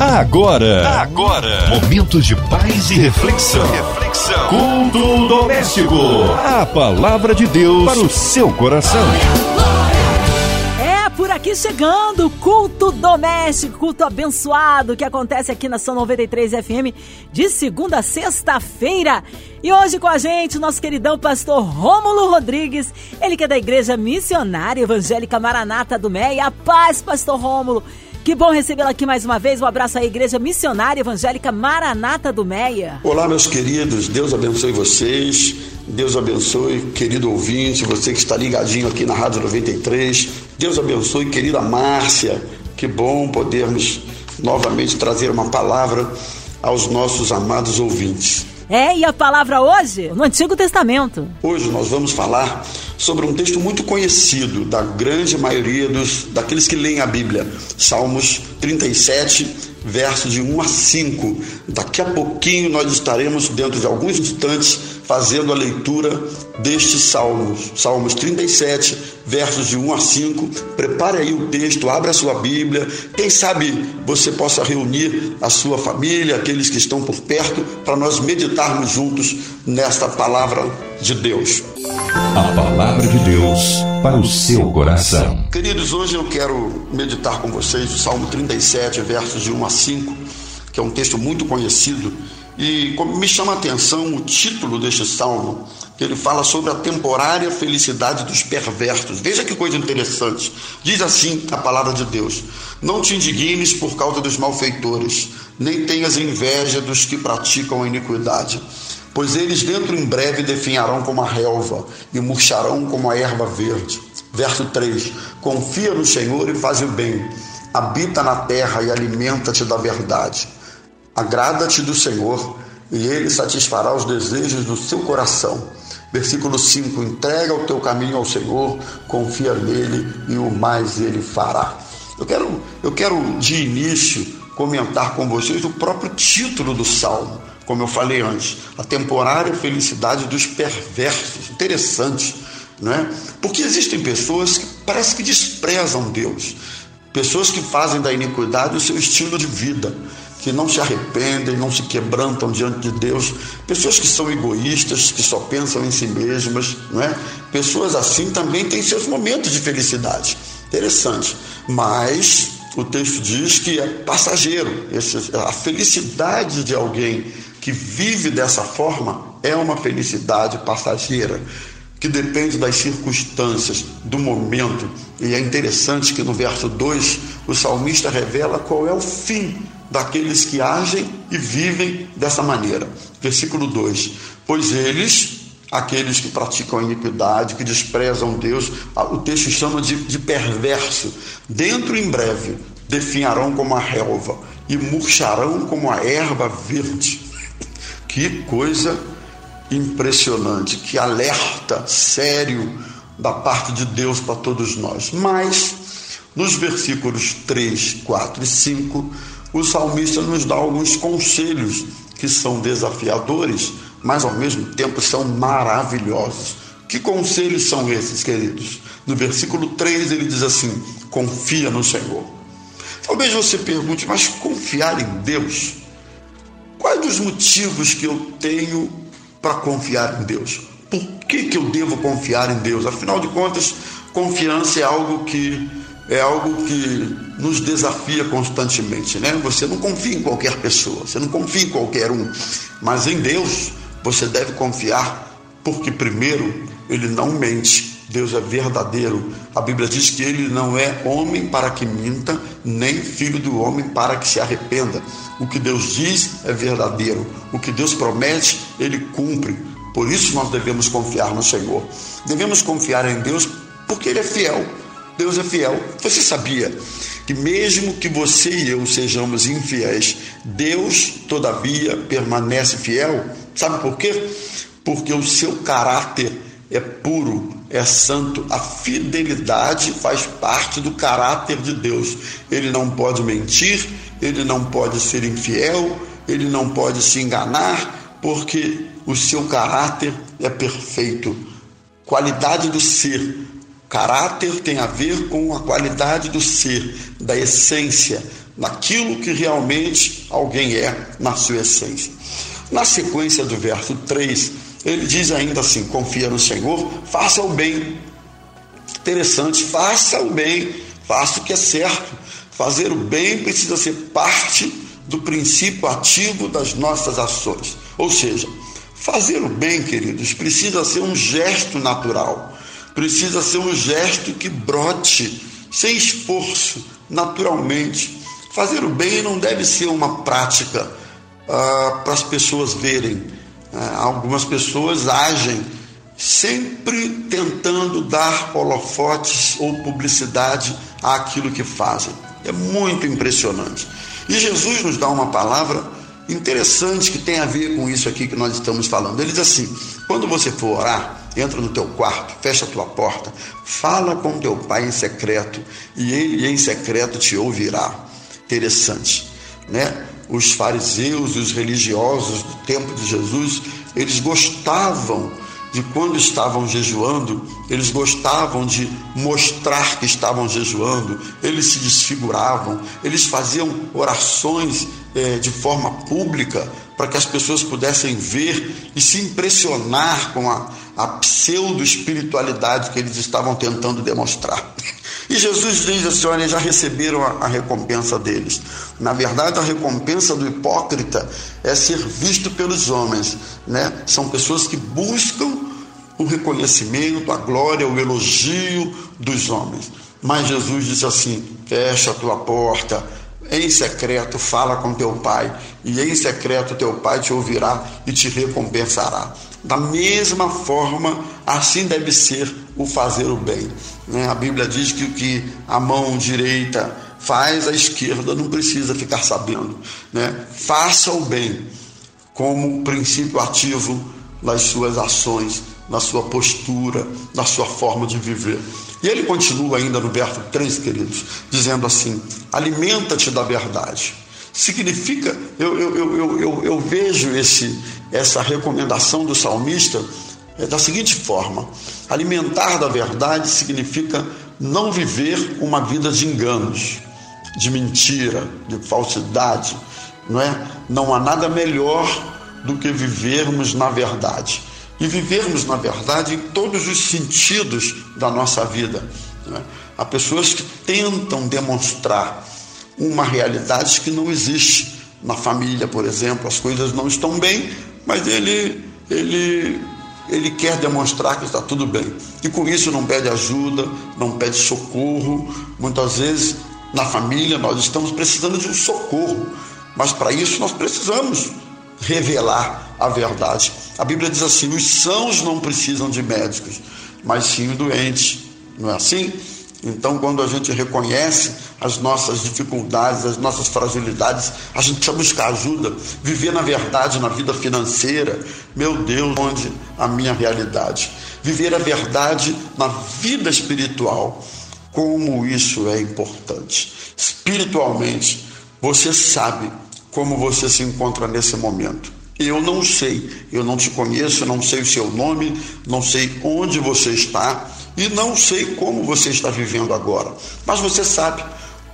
Agora, agora, momentos de paz e reflexão. Reflexão. Culto doméstico. A palavra de Deus para o seu coração. É por aqui chegando, culto doméstico, culto abençoado que acontece aqui na São 93 FM de segunda a sexta-feira. E hoje com a gente, nosso queridão pastor Rômulo Rodrigues, ele que é da Igreja Missionária Evangélica Maranata do Meia. A paz, pastor Rômulo. Que bom recebê-lo aqui mais uma vez. Um abraço à Igreja Missionária Evangélica Maranata do Meia. Olá, meus queridos. Deus abençoe vocês. Deus abençoe, querido ouvinte, você que está ligadinho aqui na Rádio 93. Deus abençoe, querida Márcia. Que bom podermos novamente trazer uma palavra aos nossos amados ouvintes. É, e a palavra hoje? No Antigo Testamento. Hoje nós vamos falar sobre um texto muito conhecido da grande maioria dos daqueles que leem a Bíblia. Salmos 37, versos de 1 a 5. Daqui a pouquinho nós estaremos, dentro de alguns instantes, fazendo a leitura destes salmos. Salmos 37, versos de 1 a 5. Prepare aí o texto, abra a sua Bíblia. Quem sabe você possa reunir a sua família, aqueles que estão por perto, para nós meditarmos juntos nesta palavra de Deus. A palavra de Deus para o seu coração. Queridos, hoje eu quero meditar com vocês o Salmo 37, versos de 1 a 5, que é um texto muito conhecido. E me chama a atenção o título deste salmo, que ele fala sobre a temporária felicidade dos perversos. Veja que coisa interessante. Diz assim a palavra de Deus: Não te indignes por causa dos malfeitores, nem tenhas inveja dos que praticam a iniquidade pois eles dentro em breve definharão como a relva e murcharão como a erva verde. Verso 3: Confia no Senhor e faz o bem, habita na terra e alimenta-te da verdade. Agrada-te do Senhor e ele satisfará os desejos do seu coração. Versículo 5: Entrega o teu caminho ao Senhor, confia nele e o mais ele fará. Eu quero, eu quero de início comentar com vocês o próprio título do salmo como eu falei antes, a temporária felicidade dos perversos. Interessante, não é? Porque existem pessoas que parece que desprezam Deus, pessoas que fazem da iniquidade o seu estilo de vida, que não se arrependem, não se quebrantam diante de Deus, pessoas que são egoístas, que só pensam em si mesmas, não é? Pessoas assim também têm seus momentos de felicidade. Interessante. Mas o texto diz que é passageiro. A felicidade de alguém que vive dessa forma é uma felicidade passageira, que depende das circunstâncias, do momento. E é interessante que no verso 2 o salmista revela qual é o fim daqueles que agem e vivem dessa maneira. Versículo 2: Pois eles, aqueles que praticam a iniquidade, que desprezam Deus, o texto chama de, de perverso, dentro em breve definharão como a relva e murcharão como a erva verde. Que coisa impressionante, que alerta sério da parte de Deus para todos nós. Mas, nos versículos 3, 4 e 5, o salmista nos dá alguns conselhos que são desafiadores, mas ao mesmo tempo são maravilhosos. Que conselhos são esses, queridos? No versículo 3 ele diz assim: confia no Senhor. Talvez você pergunte, mas confiar em Deus? Quais os motivos que eu tenho para confiar em Deus? Por que, que eu devo confiar em Deus? Afinal de contas, confiança é algo que é algo que nos desafia constantemente, né? Você não confia em qualquer pessoa, você não confia em qualquer um, mas em Deus você deve confiar, porque primeiro ele não mente, Deus é verdadeiro. A Bíblia diz que ele não é homem para que minta, nem filho do homem para que se arrependa. O que Deus diz é verdadeiro. O que Deus promete, ele cumpre. Por isso nós devemos confiar no Senhor. Devemos confiar em Deus porque ele é fiel. Deus é fiel. Você sabia que mesmo que você e eu sejamos infiéis, Deus todavia permanece fiel? Sabe por quê? Porque o seu caráter é puro, é santo. A fidelidade faz parte do caráter de Deus. Ele não pode mentir, ele não pode ser infiel, ele não pode se enganar, porque o seu caráter é perfeito. Qualidade do ser Caráter tem a ver com a qualidade do ser, da essência, naquilo que realmente alguém é na sua essência. Na sequência do verso 3, ele diz ainda assim: confia no Senhor, faça o bem. Interessante, faça o bem, faça o que é certo. Fazer o bem precisa ser parte do princípio ativo das nossas ações. Ou seja, fazer o bem, queridos, precisa ser um gesto natural, precisa ser um gesto que brote sem esforço, naturalmente. Fazer o bem não deve ser uma prática ah, para as pessoas verem. Ah, algumas pessoas agem sempre tentando dar holofotes ou publicidade àquilo que fazem. É muito impressionante. E Jesus nos dá uma palavra interessante que tem a ver com isso aqui que nós estamos falando. Ele diz assim: quando você for orar, entra no teu quarto, fecha a tua porta, fala com teu pai em secreto, e ele em secreto te ouvirá. Interessante, né? Os fariseus os religiosos do tempo de Jesus, eles gostavam de quando estavam jejuando, eles gostavam de mostrar que estavam jejuando, eles se desfiguravam, eles faziam orações é, de forma pública para que as pessoas pudessem ver e se impressionar com a, a pseudo-espiritualidade que eles estavam tentando demonstrar. E Jesus diz assim: olha, já receberam a, a, recompensa deles. Na verdade, a recompensa do hipócrita é ser visto pelos homens. Né? São pessoas que buscam o reconhecimento, a glória, o elogio dos homens. Mas Jesus disse assim: fecha a tua porta, em secreto fala com teu pai, e em secreto teu pai te ouvirá e te recompensará. Da mesma forma, assim deve ser o fazer o bem. Né? A Bíblia diz que o que a mão direita faz, a esquerda não precisa ficar sabendo. Né? Faça o bem como princípio ativo nas suas ações, na sua postura, na sua forma de viver. E ele continua ainda no verso 3, queridos, dizendo assim: alimenta-te da verdade. Significa, eu, eu, eu, eu, vejo esse, essa recomendação do salmista é da seguinte forma: alimentar da verdade significa não viver uma vida de enganos, de mentira, de falsidade, não é? Não há nada melhor do que vivermos na verdade e vivermos na verdade em todos os sentidos da nossa vida. Né? Há pessoas que tentam demonstrar uma realidade que não existe. Na família, por exemplo, as coisas não estão bem, mas ele, ele, ele quer demonstrar que está tudo bem. E com isso não pede ajuda, não pede socorro. Muitas vezes na família nós estamos precisando de um socorro, mas para isso nós precisamos revelar a verdade. A Bíblia diz assim: os sãos não precisam de médicos, mas sim os doentes. Não é assim? Então, quando a gente reconhece as nossas dificuldades, as nossas fragilidades, a gente precisa buscar ajuda, viver na verdade na vida financeira. Meu Deus, onde a minha realidade? Viver a verdade na vida espiritual. Como isso é importante. Espiritualmente, você sabe como você se encontra nesse momento. Eu não sei, eu não te conheço, não sei o seu nome, não sei onde você está e não sei como você está vivendo agora. Mas você sabe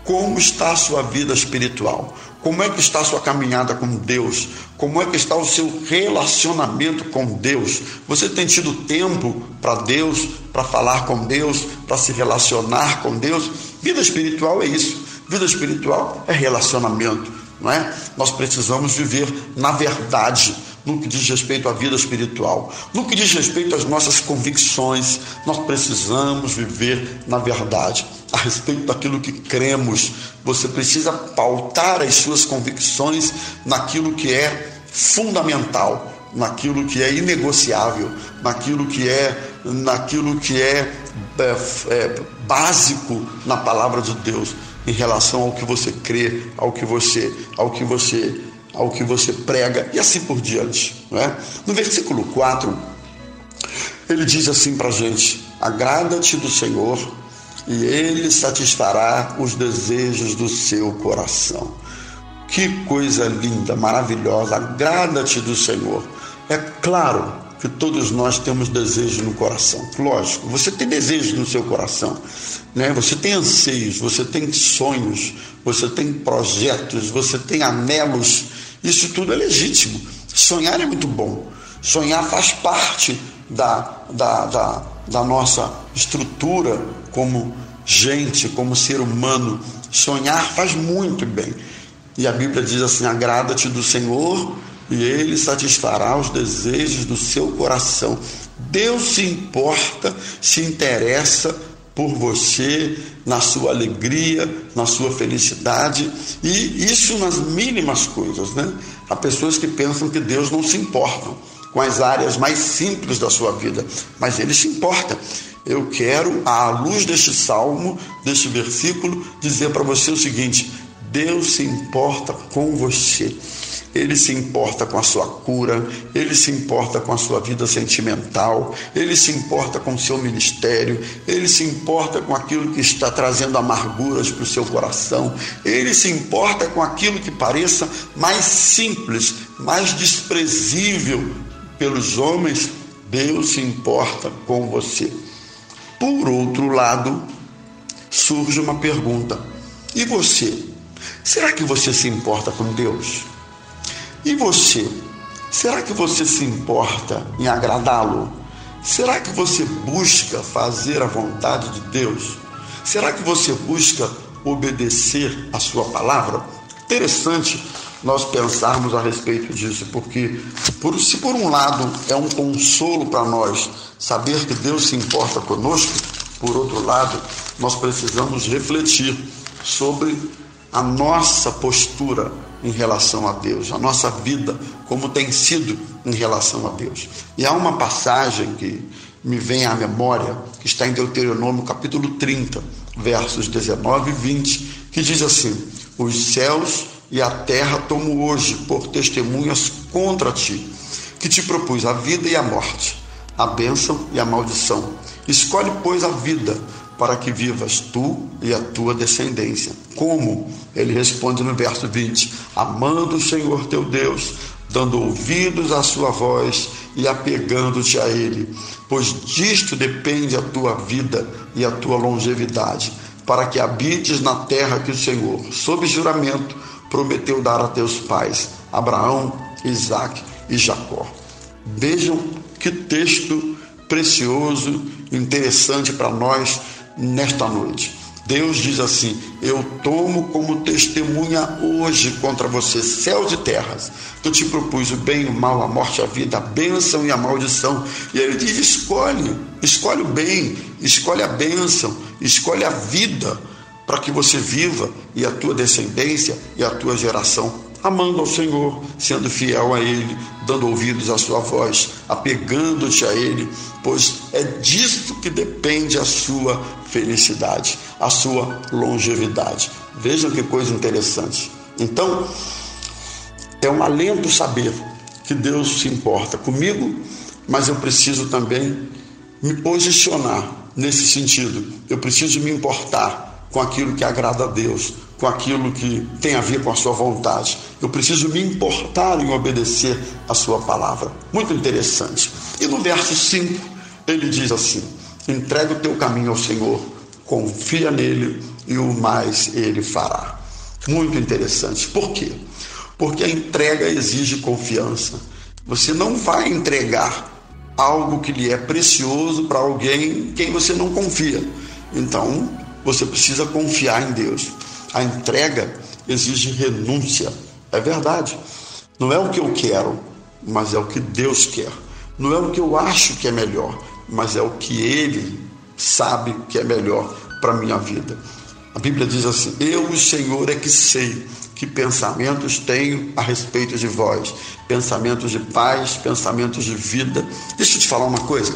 como está a sua vida espiritual, como é que está a sua caminhada com Deus, como é que está o seu relacionamento com Deus. Você tem tido tempo para Deus, para falar com Deus, para se relacionar com Deus? Vida espiritual é isso. Vida espiritual é relacionamento não é? Nós precisamos viver na verdade no que diz respeito à vida espiritual, no que diz respeito às nossas convicções, nós precisamos viver na verdade. A respeito daquilo que cremos, você precisa pautar as suas convicções naquilo que é fundamental, naquilo que é inegociável, naquilo que é, naquilo que é, é, é básico na palavra de Deus em relação ao que você crê, ao que você, ao que você, ao que você prega e assim por diante, não é? No versículo 4, ele diz assim para a gente: agrada-te do Senhor e ele satisfará os desejos do seu coração. Que coisa linda, maravilhosa, agrada-te do Senhor. É claro que todos nós temos desejo no coração. Lógico, você tem desejo no seu coração, né? Você tem anseios, você tem sonhos, você tem projetos, você tem anelos. Isso tudo é legítimo. Sonhar é muito bom. Sonhar faz parte da, da, da, da nossa estrutura como gente, como ser humano. Sonhar faz muito bem. E a Bíblia diz assim: agrada-te do Senhor e ele satisfará os desejos do seu coração. Deus se importa, se interessa por você, na sua alegria, na sua felicidade, e isso nas mínimas coisas, né? Há pessoas que pensam que Deus não se importa com as áreas mais simples da sua vida, mas ele se importa. Eu quero, à luz deste salmo, deste versículo, dizer para você o seguinte: Deus se importa com você. Ele se importa com a sua cura, ele se importa com a sua vida sentimental, ele se importa com o seu ministério, ele se importa com aquilo que está trazendo amarguras para o seu coração, ele se importa com aquilo que pareça mais simples, mais desprezível pelos homens. Deus se importa com você. Por outro lado, surge uma pergunta: e você? Será que você se importa com Deus? E você? Será que você se importa em agradá-lo? Será que você busca fazer a vontade de Deus? Será que você busca obedecer a sua palavra? Interessante nós pensarmos a respeito disso, porque por, se por um lado é um consolo para nós saber que Deus se importa conosco, por outro lado, nós precisamos refletir sobre a nossa postura em relação a Deus, a nossa vida, como tem sido em relação a Deus. E há uma passagem que me vem à memória, que está em Deuteronômio capítulo 30, versos 19 e 20, que diz assim: Os céus e a terra tomo hoje por testemunhas contra ti, que te propus a vida e a morte, a bênção e a maldição. Escolhe, pois, a vida para que vivas tu e a tua descendência. Como? Ele responde no verso 20: Amando o Senhor teu Deus, dando ouvidos à sua voz e apegando-te a Ele, pois disto depende a tua vida e a tua longevidade, para que habites na terra que o Senhor, sob juramento, prometeu dar a teus pais, Abraão, Isaque e Jacó. Vejam que texto precioso, interessante para nós nesta noite. Deus diz assim: Eu tomo como testemunha hoje contra você, céus e terras, que eu te propus o bem, o mal, a morte, a vida, a bênção e a maldição. E ele diz: Escolhe, escolhe o bem, escolhe a bênção, escolhe a vida, para que você viva e a tua descendência e a tua geração amando ao Senhor, sendo fiel a Ele, dando ouvidos à Sua voz, apegando-te a Ele, pois é disto que depende a sua felicidade, a sua longevidade. Vejam que coisa interessante. Então, é um alento saber que Deus se importa comigo, mas eu preciso também me posicionar nesse sentido. Eu preciso me importar com aquilo que agrada a Deus, com aquilo que tem a ver com a sua vontade. Eu preciso me importar em obedecer a sua palavra. Muito interessante. E no verso 5, ele diz assim: entrega o teu caminho ao Senhor, confia nele e o mais ele fará. Muito interessante. Por quê? Porque a entrega exige confiança. Você não vai entregar algo que lhe é precioso para alguém quem você não confia. Então, você precisa confiar em Deus. A entrega exige renúncia. É verdade. Não é o que eu quero, mas é o que Deus quer. Não é o que eu acho que é melhor, mas é o que Ele sabe que é melhor para a minha vida. A Bíblia diz assim: Eu, o Senhor, é que sei que pensamentos tenho a respeito de vós, pensamentos de paz, pensamentos de vida. Deixa eu te falar uma coisa.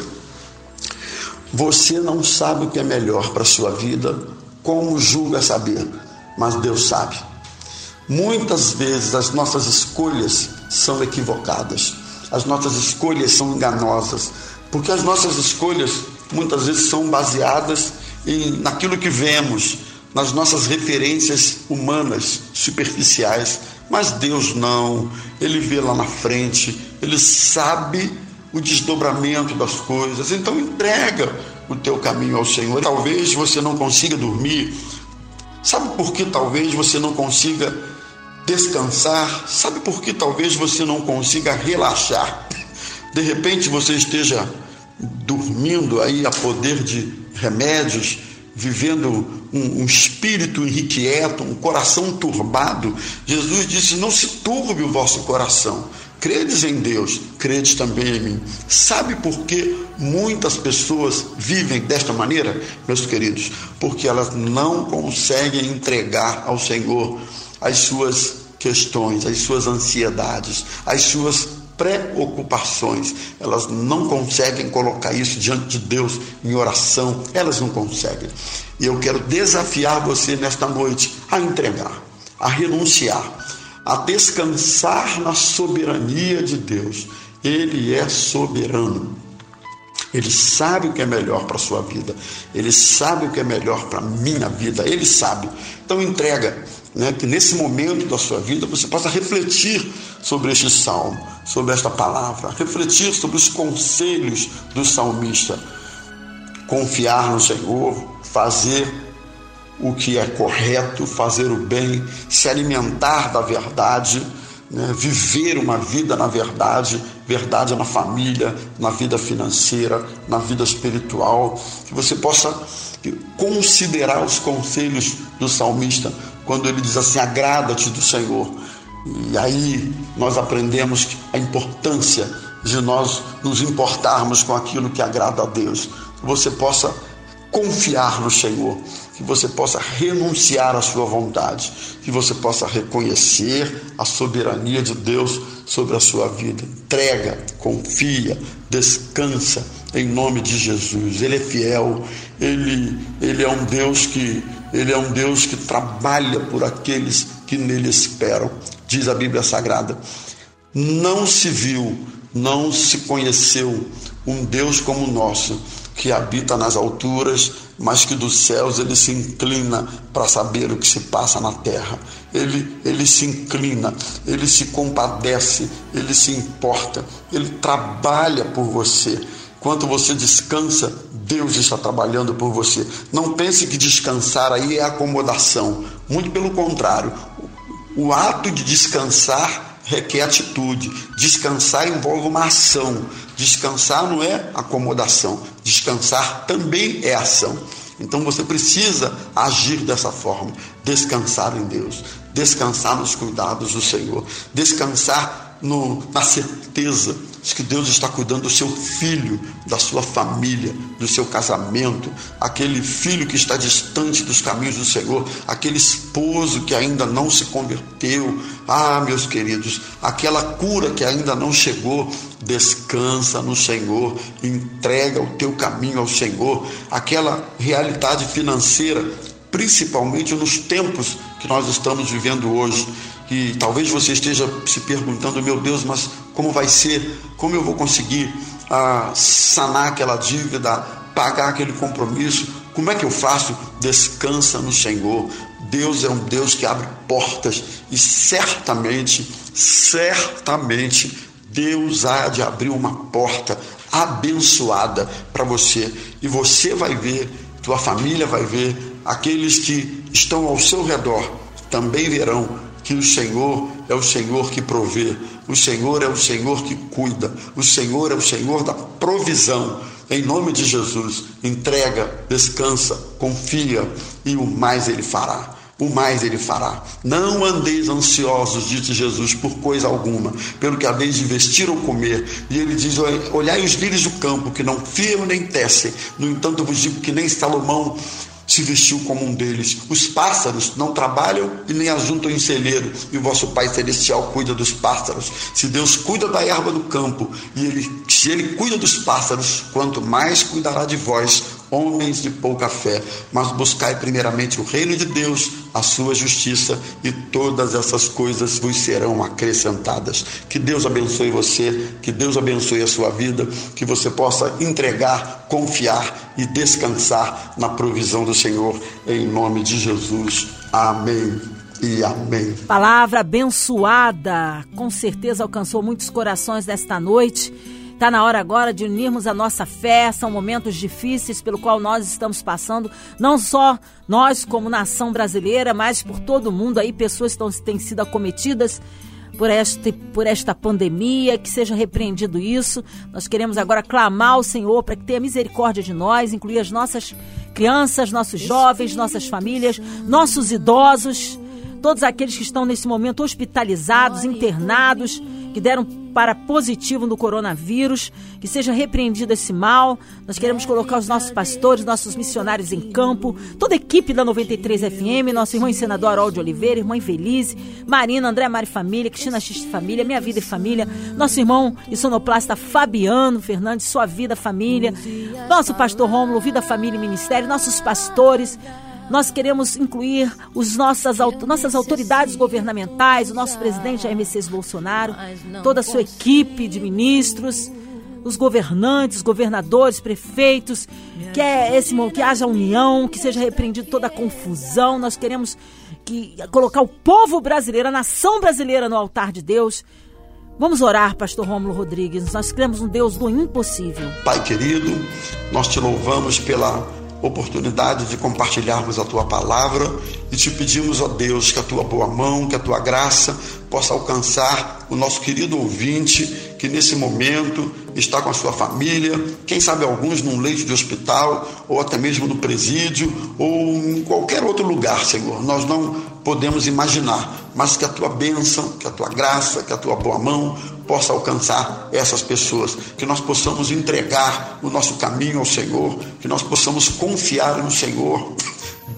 Você não sabe o que é melhor para a sua vida, como julga saber? mas Deus sabe. Muitas vezes as nossas escolhas são equivocadas, as nossas escolhas são enganosas, porque as nossas escolhas muitas vezes são baseadas em naquilo que vemos, nas nossas referências humanas superficiais, mas Deus não, ele vê lá na frente, ele sabe o desdobramento das coisas. Então entrega o teu caminho ao Senhor. Talvez você não consiga dormir. Sabe por que talvez você não consiga descansar? Sabe por que talvez você não consiga relaxar? De repente você esteja dormindo aí a poder de remédios, vivendo um, um, espírito irrequieto, um coração turbado. Jesus disse: Não se turbe o vosso coração. Credes em Deus, credes também em mim. Sabe por que muitas pessoas vivem desta maneira, meus queridos? Porque elas não conseguem entregar ao Senhor as suas questões, as suas ansiedades, as suas preocupações. Elas não conseguem colocar isso diante de Deus em oração, elas não conseguem. E eu quero desafiar você nesta noite a entregar, a renunciar a descansar na soberania de Deus. Ele é soberano. Ele sabe o que é melhor para a sua vida. Ele sabe o que é melhor para a minha vida. Ele sabe. Então entrega, né, que nesse momento da sua vida você possa refletir sobre este salmo, sobre esta palavra, refletir sobre os conselhos do salmista. Confiar no Senhor, fazer o que é correto, fazer o bem, se alimentar da verdade, né? viver uma vida na verdade, verdade na família, na vida financeira, na vida espiritual, que você possa considerar os conselhos do salmista quando ele diz assim: agrada-te do Senhor. E aí nós aprendemos a importância de nós nos importarmos com aquilo que agrada a Deus. Que você possa confiar no Senhor, que você possa renunciar à sua vontade, que você possa reconhecer a soberania de Deus sobre a sua vida. Entrega, confia, descansa em nome de Jesus. Ele é fiel, ele, ele é um Deus que ele é um Deus que trabalha por aqueles que nele esperam. Diz a Bíblia Sagrada: Não se viu, não se conheceu um Deus como o nosso que habita nas alturas, mas que dos céus ele se inclina para saber o que se passa na terra. Ele, ele se inclina, ele se compadece, ele se importa, ele trabalha por você. Quando você descansa, Deus está trabalhando por você. Não pense que descansar aí é acomodação. Muito pelo contrário. O ato de descansar requer atitude. Descansar envolve uma ação. Descansar não é acomodação. Descansar também é ação. Então você precisa agir dessa forma. Descansar em Deus. Descansar nos cuidados do Senhor. Descansar no, na certeza Diz que Deus está cuidando do seu filho, da sua família, do seu casamento, aquele filho que está distante dos caminhos do Senhor, aquele esposo que ainda não se converteu. Ah, meus queridos, aquela cura que ainda não chegou, descansa no Senhor, entrega o teu caminho ao Senhor, aquela realidade financeira, principalmente nos tempos que nós estamos vivendo hoje que talvez você esteja se perguntando, meu Deus, mas como vai ser? Como eu vou conseguir ah, sanar aquela dívida, pagar aquele compromisso? Como é que eu faço? Descansa no Senhor. Deus é um Deus que abre portas e certamente, certamente, Deus há de abrir uma porta abençoada para você e você vai ver, tua família vai ver, aqueles que estão ao seu redor também verão que o Senhor é o Senhor que provê, o Senhor é o Senhor que cuida, o Senhor é o Senhor da provisão. Em nome de Jesus, entrega, descansa, confia e o mais Ele fará. O mais ele fará. Não andeis ansiosos, disse Jesus, por coisa alguma, pelo que haveis de vestir ou comer. E ele diz: Olhai os lírios do campo, que não fiam nem tecem. No entanto, vos digo que nem Salomão se vestiu como um deles. Os pássaros não trabalham e nem ajuntam em celeiro, e o vosso Pai Celestial cuida dos pássaros. Se Deus cuida da erva do campo, e ele, se Ele cuida dos pássaros, quanto mais cuidará de vós, homens de pouca fé, mas buscai primeiramente o reino de Deus, a sua justiça, e todas essas coisas vos serão acrescentadas. Que Deus abençoe você, que Deus abençoe a sua vida, que você possa entregar, confiar e descansar na provisão do Senhor, em nome de Jesus. Amém. E amém. Palavra abençoada, com certeza alcançou muitos corações desta noite Está na hora agora de unirmos a nossa fé. São momentos difíceis pelo qual nós estamos passando, não só nós como nação brasileira, mas por todo o mundo aí pessoas estão, têm sido acometidas por esta, por esta pandemia, que seja repreendido isso. Nós queremos agora clamar ao Senhor para que tenha misericórdia de nós, incluir as nossas crianças, nossos jovens, nossas famílias, nossos idosos, todos aqueles que estão nesse momento hospitalizados, internados que deram para positivo no coronavírus, que seja repreendido esse mal. Nós queremos colocar os nossos pastores, nossos missionários em campo, toda a equipe da 93 FM, nosso irmão senador Haroldo Oliveira, irmã Infelize, Marina, André Mari Família, Cristina X Família, Minha Vida e Família, nosso irmão e sonoplasta Fabiano Fernandes, Sua Vida Família, nosso pastor Rômulo, Vida Família e Ministério, nossos pastores, nós queremos incluir os nossas, nossas autoridades governamentais, o nosso presidente Jair Messias Bolsonaro, toda a sua equipe de ministros, os governantes, governadores, prefeitos, que é esse que haja união, que seja repreendido toda a confusão. Nós queremos que colocar o povo brasileiro, a nação brasileira no altar de Deus. Vamos orar, pastor Rômulo Rodrigues. Nós cremos um Deus do impossível. Pai querido, nós te louvamos pela oportunidade de compartilharmos a tua palavra e te pedimos, ó Deus, que a tua boa mão, que a tua graça possa alcançar o nosso querido ouvinte que nesse momento está com a sua família, quem sabe alguns num leito de hospital, ou até mesmo no presídio, ou em qualquer outro lugar, Senhor. Nós não podemos imaginar, mas que a tua bênção, que a tua graça, que a tua boa mão possa alcançar essas pessoas, que nós possamos entregar o nosso caminho ao Senhor, que nós possamos confiar no Senhor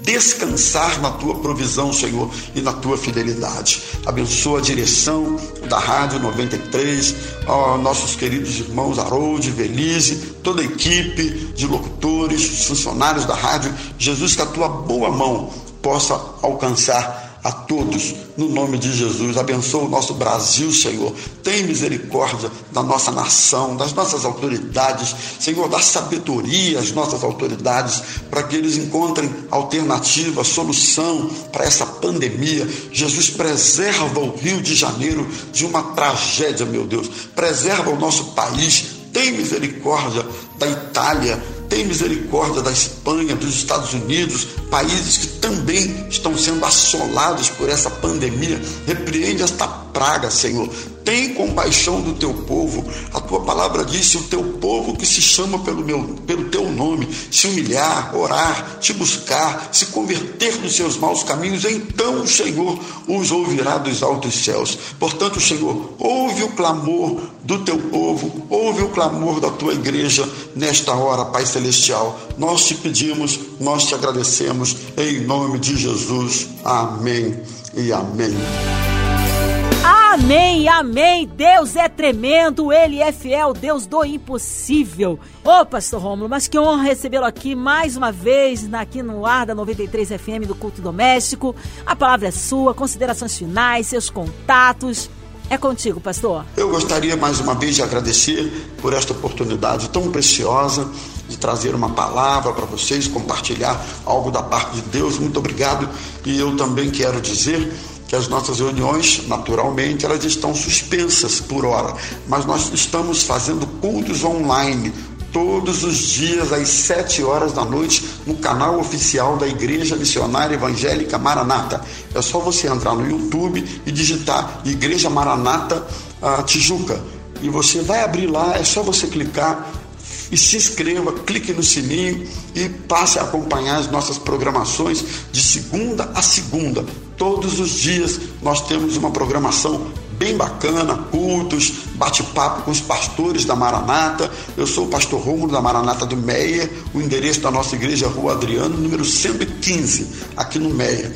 descansar na tua provisão, Senhor, e na tua fidelidade. Abençoa a direção da Rádio 93, ó, nossos queridos irmãos Harold, Velize, toda a equipe de locutores, funcionários da rádio. Jesus, que a tua boa mão possa alcançar a todos, no nome de Jesus. Abençoa o nosso Brasil, Senhor. Tem misericórdia da nossa nação, das nossas autoridades. Senhor, dá sabedoria às nossas autoridades para que eles encontrem alternativa, solução para essa pandemia. Jesus, preserva o Rio de Janeiro de uma tragédia, meu Deus. Preserva o nosso país. Tem misericórdia da Itália tem misericórdia da Espanha, dos Estados Unidos, países que também estão sendo assolados por essa pandemia. Repreende esta praga, Senhor. Tem compaixão do teu povo. A tua palavra diz: se o teu povo que se chama pelo, meu, pelo teu nome se humilhar, orar, te buscar, se converter dos seus maus caminhos, então o Senhor os ouvirá dos altos céus. Portanto, Senhor, ouve o clamor do teu povo, ouve o clamor da tua igreja nesta hora, Pai Celestial. Nós te pedimos, nós te agradecemos, em nome de Jesus. Amém e amém. Amém, amém. Deus é tremendo, Ele é fiel, Deus do impossível. Ô, Pastor Rômulo, mas que honra recebê-lo aqui mais uma vez, aqui no ar da 93 FM do Culto Doméstico. A palavra é sua, considerações finais, seus contatos. É contigo, pastor. Eu gostaria mais uma vez de agradecer por esta oportunidade tão preciosa de trazer uma palavra para vocês, compartilhar algo da parte de Deus. Muito obrigado. E eu também quero dizer que as nossas reuniões, naturalmente, elas estão suspensas por hora, mas nós estamos fazendo cultos online todos os dias às sete horas da noite no canal oficial da Igreja Missionária Evangélica Maranata. É só você entrar no YouTube e digitar Igreja Maranata uh, Tijuca e você vai abrir lá, é só você clicar e se inscreva, clique no sininho e passe a acompanhar as nossas programações de segunda a segunda. Todos os dias nós temos uma programação bem bacana, cultos, bate-papo com os pastores da Maranata. Eu sou o pastor Rômulo da Maranata do Meia. O endereço da nossa igreja é Rua Adriano, número 115, aqui no Meia.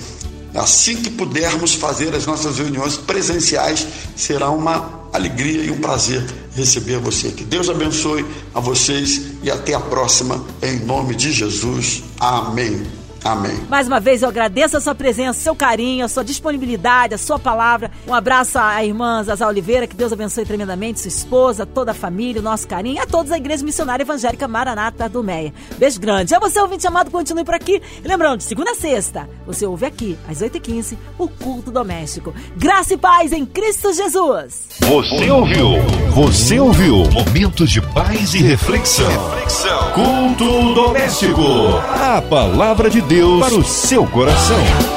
Assim que pudermos fazer as nossas reuniões presenciais, será uma alegria e um prazer receber você. Que Deus abençoe a vocês e até a próxima, em nome de Jesus. Amém Amém. Mais uma vez eu agradeço a sua presença, seu carinho, a sua disponibilidade, a sua palavra. Um abraço à irmã Zazá Oliveira, que Deus abençoe tremendamente, sua esposa, toda a família, o nosso carinho, e a todos da Igreja Missionária Evangélica Maranata do Meia. Beijo grande. A você, ouvinte amado, continue por aqui. E lembrando, de segunda a sexta, você ouve aqui, às 8h15, o culto doméstico. Graça e paz em Cristo Jesus. Você ouviu? Você ouviu? Momentos de paz e reflexão. reflexão. Culto doméstico. A palavra de Deus para o seu coração.